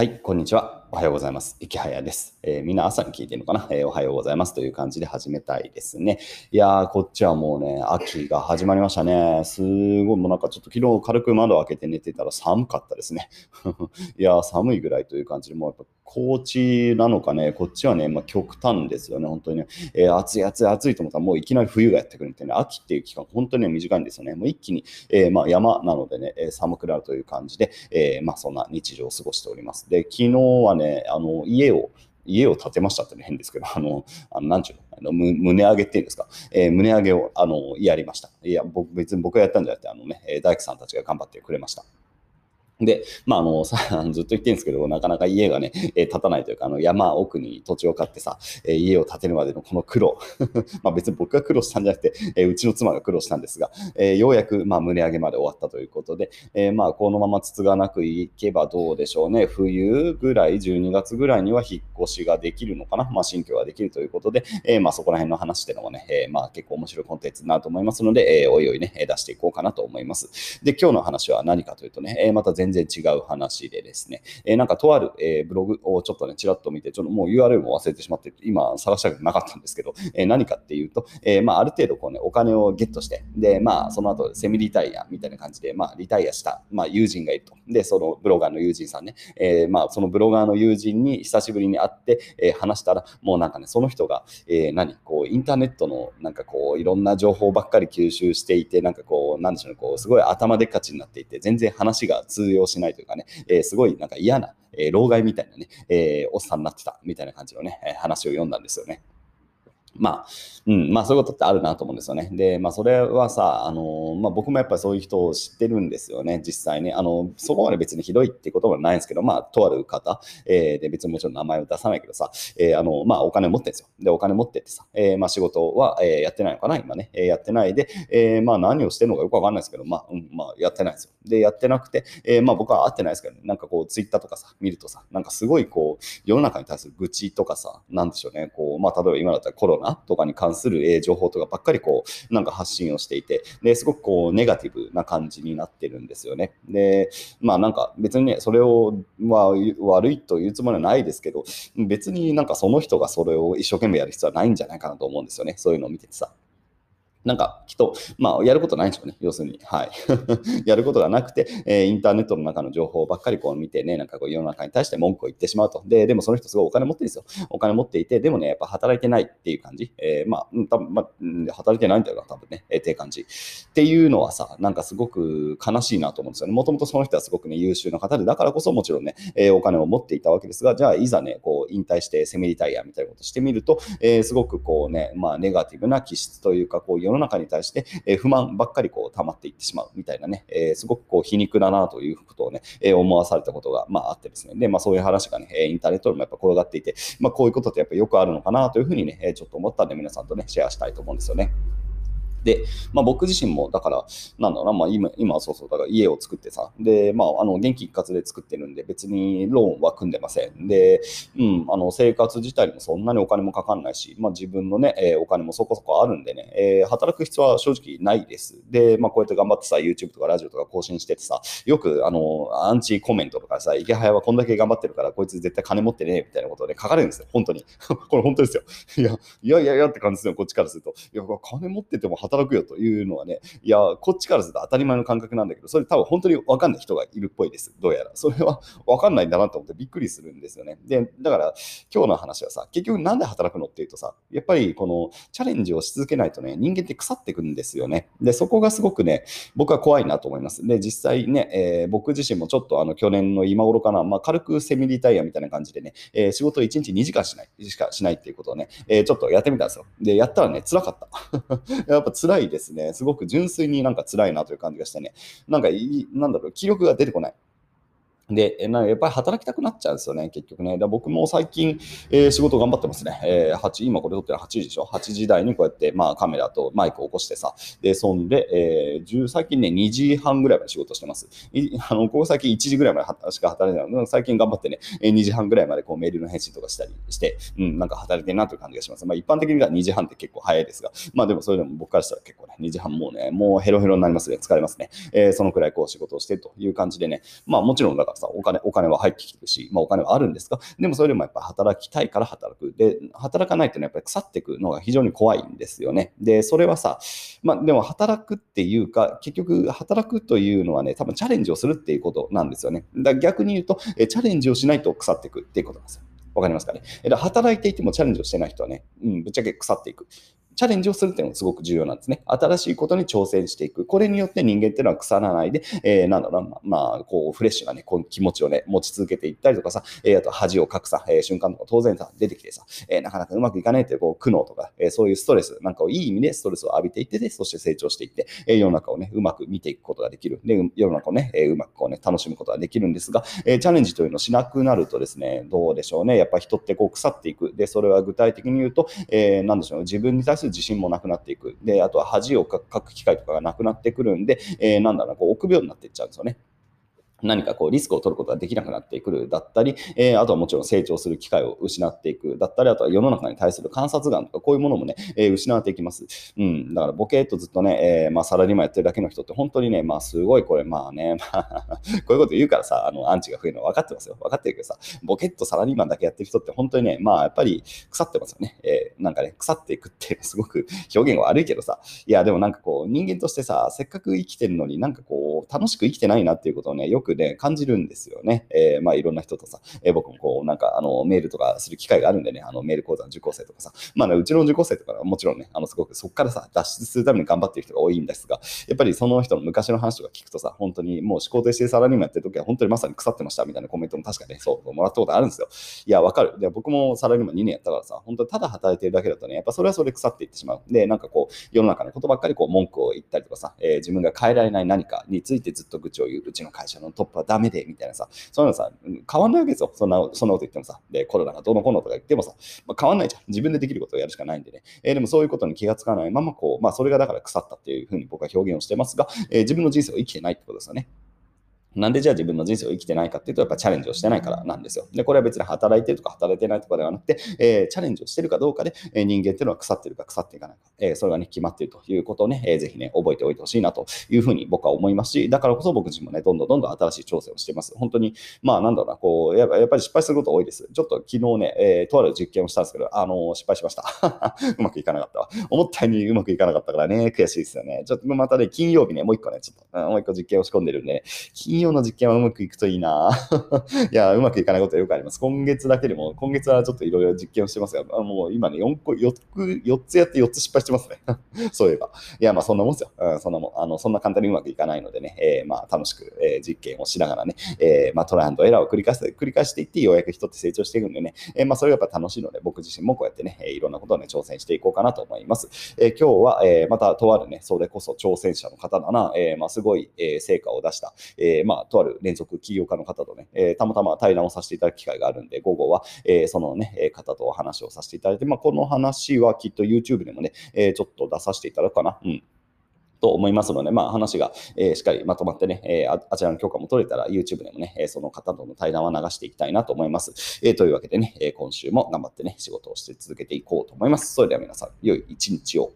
はい、こんにちは。おはようございます。池早です。えー、みんな朝に聞いてるのかな、えー、おはようございますという感じで始めたいですね。いやー、こっちはもうね、秋が始まりましたね。すごい、もうなんかちょっと昨日軽く窓を開けて寝てたら寒かったですね。いやー、寒いぐらいという感じで、もうやっぱ高知なのかね、こっちはね、まあ、極端ですよね、本当にね。えー、暑い暑い暑いと思ったらもういきなり冬がやってくるってね、秋っていう期間、本当に、短いんですよね。もう一気に、えー、まあ、山なのでね、寒くなるという感じで、えまあ、そんな日常を過ごしております。で、昨日はね、あの、家を、家を建てましたってね、変ですけど、あの、あのなんちゅうの、あの胸上げっていうんですか、えー、胸上げを、あの、やりました。いや、僕、別に僕がやったんじゃなくて、あのね、大工さんたちが頑張ってくれました。で、まあ、あの、さ、ずっと言ってるんですけど、なかなか家がね、えー、建たないというか、あの、山奥に土地を買ってさ、えー、家を建てるまでのこの苦労。まあ、別に僕が苦労したんじゃなくて、えー、うちの妻が苦労したんですが、えようやく、まあ、胸上げまで終わったということで、えまあ、このままつつがなくいけばどうでしょうね。冬ぐらい、12月ぐらいには引っ越しができるのかな。まあ、新居ができるということで、えまあ、そこら辺の話っていうのもね、えまあ、結構面白いコンテンツになると思いますので、えおいおいね、出していこうかなと思います。で、今日の話は何かというとね、えまた全然違う話でですね、えー、なんかとある、えー、ブログをちょっとね、ちらっと見て、ちょっともう URL も忘れてしまって、今探したくなかったんですけど、えー、何かっていうと、えまあ、ある程度こうね、お金をゲットして、で、まあ、その後、セミリタイアみたいな感じで、まあ、リタイアした、まあ、友人がいると。で、そのブロガーの友人さんね、えまあ、そのブロガーの友人に久しぶりに会って、え話したら、もうなんかね、その人が、え何こう、インターネットの、なんかこう、いろんな情報ばっかり吸収していて、なんかこう、なんでしょうね、こう、すごい頭でっかちになっていて、全然話が通用しないというかね、えすごいなんか嫌な、えー、老害みたいなね、えー、おっさんになってたみたいな感じのね、話を読んだんですよね。まあ、うん、まあそういうことってあるなと思うんですよね。で、まあそれはさ、あの、まあ僕もやっぱりそういう人を知ってるんですよね、実際ね。あの、そこまで別にひどいってことはないんですけど、まあとある方、えー、で別にもちろん名前を出さないけどさ、えー、あの、まあお金持ってるんですよ。で、お金持ってってさ、えー、まあ仕事は、えー、やってないのかな、今ね。えー、やってないで、えー、まあ何をしてるのかよくわかんないですけど、まあ、うん、まあやってないですよ。で、やってなくて、えー、まあ僕は会ってないですけど、ね、なんかこうツイッターとかさ、見るとさ、なんかすごいこう、世の中に対する愚痴とかさ、なんでしょうね、こう、まあ例えば今だったらコロナとかに関するする情報とかばっかりこう、なんか発信をしていて、ですごくこう、ネガティブな感じになってるんですよね。で、まあなんか別にね、それを、まあ悪いというつもりはないですけど、別になんかその人がそれを一生懸命やる必要はないんじゃないかなと思うんですよね。そういうのを見ててさ。なんか、きっと、まあ、やることないんでしょうね。要するに。はい。やることがなくて、えー、インターネットの中の情報ばっかりこう見てね、なんかこう世の中に対して文句を言ってしまうと。で、でもその人すごいお金持ってるんですよ。お金持っていて、でもね、やっぱ働いてないっていう感じ。えー、まあ、多分まあ、働いてないんだよな、多分ね。えー、っていう感じ。っていうのはさ、なんかすごく悲しいなと思うんですよね。もともとその人はすごくね、優秀な方で、だからこそもちろんね、えー、お金を持っていたわけですが、じゃあ、いざね、こう、引退してセミリタイヤみたいなことしてみると、えー、すごくこうね、まあ、ネガティブな気質というか、こう、世の中に対して、え不満ばっかりこう溜まっていってしまうみたいなね、えすごくこう皮肉だなということをね、え思わされたことが、まあ、あってですね、で、まあ、そういう話がね、インターネットでもやっぱ転がっていて、まあ、こういうことってやっぱよくあるのかなというふうにね、ちょっと思ったんで皆さんとね、シェアしたいと思うんですよね。で、まあ、僕自身も、だから、なんだろうな、まあ、今、今そうそう、だから家を作ってさ、で、まあ、あの、元気一括で作ってるんで、別にローンは組んでません。で、うん、あの、生活自体にもそんなにお金もかかんないし、まあ、自分のね、えー、お金もそこそこあるんでね、えー、働く必要は正直ないです。で、まあ、こうやって頑張ってさ、YouTube とかラジオとか更新しててさ、よく、あの、アンチコメントとかさ、池早はこんだけ頑張ってるから、こいつ絶対金持ってねみたいなことで書かれるんですよ、本当に。これ本当ですよ。いや、いやいやいやって感じですよ、こっちからすると。いや、金持ってても働くよというのはね、いや、こっちからすると当たり前の感覚なんだけど、それ多分本当に分かんない人がいるっぽいです。どうやら。それは分かんないんだなと思ってびっくりするんですよね。で、だから今日の話はさ、結局なんで働くのっていうとさ、やっぱりこのチャレンジをし続けないとね、人間って腐ってくんですよね。で、そこがすごくね、僕は怖いなと思います。で、実際ね、えー、僕自身もちょっとあの去年の今頃かな、まあ、軽くセミリタイヤみたいな感じでね、えー、仕事を1日2時間しない、しかしないっていうことをね、えー、ちょっとやってみたんですよ。で、やったらね、辛かった。やっぱ辛いですね。すごく純粋になんか辛いなという感じがしてね、なんかいい、なんだろう、気力が出てこない。で、なやっぱり働きたくなっちゃうんですよね、結局ね。僕も最近、えー、仕事頑張ってますね。えー、8今これ撮ってる8時でしょ ?8 時台にこうやって、まあ、カメラとマイクを起こしてさ、で、そんで、えー、最近ね、2時半ぐらいまで仕事してます。いあのここ最近1時ぐらいまでしか働いてないので、最近頑張ってね、2時半ぐらいまでこうメールの返信とかしたりして、うん、なんか働いてるなという感じがします。まあ、一般的には2時半って結構早いですが、まあでもそれでも僕からしたら結構ね、2時半もうね、もうヘロヘロになりますね、疲れますね。えー、そのくらいこう仕事をしてという感じでね、まあもちろんだからさ、お金、お金は入ってきてるし、まあお金はあるんですが、でもそれでもやっぱ働きたいから働く。で、働かないというのはやっぱり腐っていくのが非常に怖いんですよね。で、それはさ、まあでも働くっていうか、結局働くというのはね、多分チャレンジをするっていうことなんですよね。だ逆に言うと、えチャレンジをしないと腐っていくっていうことなんですよ。わかりますかね？働いていてもチャレンジをしてない人はね、うん、ぶっちゃけ腐っていく。チャレンジをするっていうのがすごく重要なんですね。新しいことに挑戦していく。これによって人間っていうのは腐らないで、えー、なんだろうな、まあ、こう、フレッシュなね、こう気持ちをね、持ち続けていったりとかさ、えー、あと恥をかくさ、えー、瞬間とか当然さ、出てきてさ、えー、なかなかうまくいかないという、こう、苦悩とか、えー、そういうストレスなんかをいい意味でストレスを浴びていってで、そして成長していって、えー、世の中をね、うまく見ていくことができる。で、世の中をね、えー、うまくこうね、楽しむことができるんですが、えー、チャレンジというのをしなくなるとですね、どうでしょうね。やっぱ人ってこう腐っていく。で、それは具体的に言うと、えー、なんでしょう、自分に対す自信もなくなっていく。で、あとは恥をかく機会とかがなくなってくるんで、えー、なんだろうな、こう臆病になっていっちゃうんですよね。何かこうリスクを取ることができなくなってくるだったり、えー、あとはもちろん成長する機会を失っていくだったり、あとは世の中に対する観察眼とかこういうものもね、えー、失っていきます。うん。だからボケっとずっとね、えー、まあサラリーマンやってるだけの人って本当にね、まあすごいこれまあね、ま あこういうこと言うからさ、あのアンチが増えるの分かってますよ。分かってるけどさ、ボケっとサラリーマンだけやってる人って本当にね、まあやっぱり腐ってますよね。えー、なんかね、腐っていくって すごく表現は悪いけどさ、いやでもなんかこう人間としてさ、せっかく生きてるのになんかこう楽しく生きてないなっていうことをね、よくね、感じるんですよね。えー、まあいろんな人とさ、えー、僕もこうなんかあのメールとかする機会があるんでね、あのメール講座の受講生とかさ、まあ、ね、うちの受講生とかはもちろんね、あのすごくそこからさ、脱出するために頑張ってる人が多いんですが、やっぱりその人の昔の話とか聞くとさ、本当にもう思考停止でサラリーマンやってる時は本当にまさに腐ってましたみたいなコメントも確かね、そうもらったことあるんですよ。いや、わかる。で僕もサラリーマン2年やったからさ、本当にただ働いてるだけだとね、やっぱそれはそれで腐っていってしまう。で、なんかこう、世の中のことばっかりこう文句を言ったりとかさ、えー、自分が変えられない何かについてずっと愚痴を言う、うちの会社のトップはダメで、みたいなさ、そういうのさ、変わんないわけですよ。そんな、そんなこと言ってもさ。で、コロナがどうのこうのとか言ってもさ、まあ、変わんないじゃん。自分でできることをやるしかないんでね。えー、でもそういうことに気がつかないまま、こう、まあ、それがだから腐ったっていうふうに僕は表現をしてますが、えー、自分の人生を生きてないってことですよね。なんでじゃあ自分の人生を生きてないかっていうと、やっぱチャレンジをしてないからなんですよ。で、これは別に働いてるとか働いてないとかではなくて、えー、チャレンジをしてるかどうかで、えー、人間っていうのは腐ってるか腐っていかないか、えー、それがね、決まっているということをね、えー、ぜひね、覚えておいてほしいなというふうに僕は思いますし、だからこそ僕自身もね、どんどんどんどん新しい挑戦をしています。本当に、まあなんだろうな、こう、やっぱり失敗すること多いです。ちょっと昨日ね、えー、とある実験をしたんですけど、あのー、失敗しました。うまくいかなかったわ。思ったようにうまくいかなかったからね、悔しいですよね。ちょっとまたね、金曜日ね、もう一個ね、ちょっと、もう一個実験を仕込んでるんで、ね、金曜の実験はうまくいくといいな いや、うまくいかないことはよくあります。今月だけでも、今月はちょっといろいろ実験をしてますが、もう今ね、4個、4つ、4つやって4つ失敗してますね。そういえば。いや、まあそんなもんですよ。うん、そんなもん。あの、そんな簡単にうまくいかないのでね、えー、まあ楽しく、えー、実験をしながらね、えー、まあトライアンドエラーを繰り返して、繰り返していって、ようやく人って成長していくんでね、えー、まあそれがやっぱ楽しいので、僕自身もこうやってね、いろんなことをね、挑戦していこうかなと思います。え今日は、えまたとあるね、それこそ挑戦者の方だな、えまあすごい、え成果を出した、えまあとある連続起業家の方とね、え、たまたま対談をさせていただく機会があるんで、午後は、えー、そのね、方とお話をさせていただいて、まあ、この話はきっと YouTube でもね、えちょっと出させていただくかな。うんと思いますので、まあ、話が、えー、しっかりまとまってね、えー、あちらの許可も取れたら YouTube でもね、え、その方との対談は流していきたいなと思います。えー、というわけでね、え今週も頑張ってね、仕事をして続けていこうと思います。それでは皆さん、良い一日を。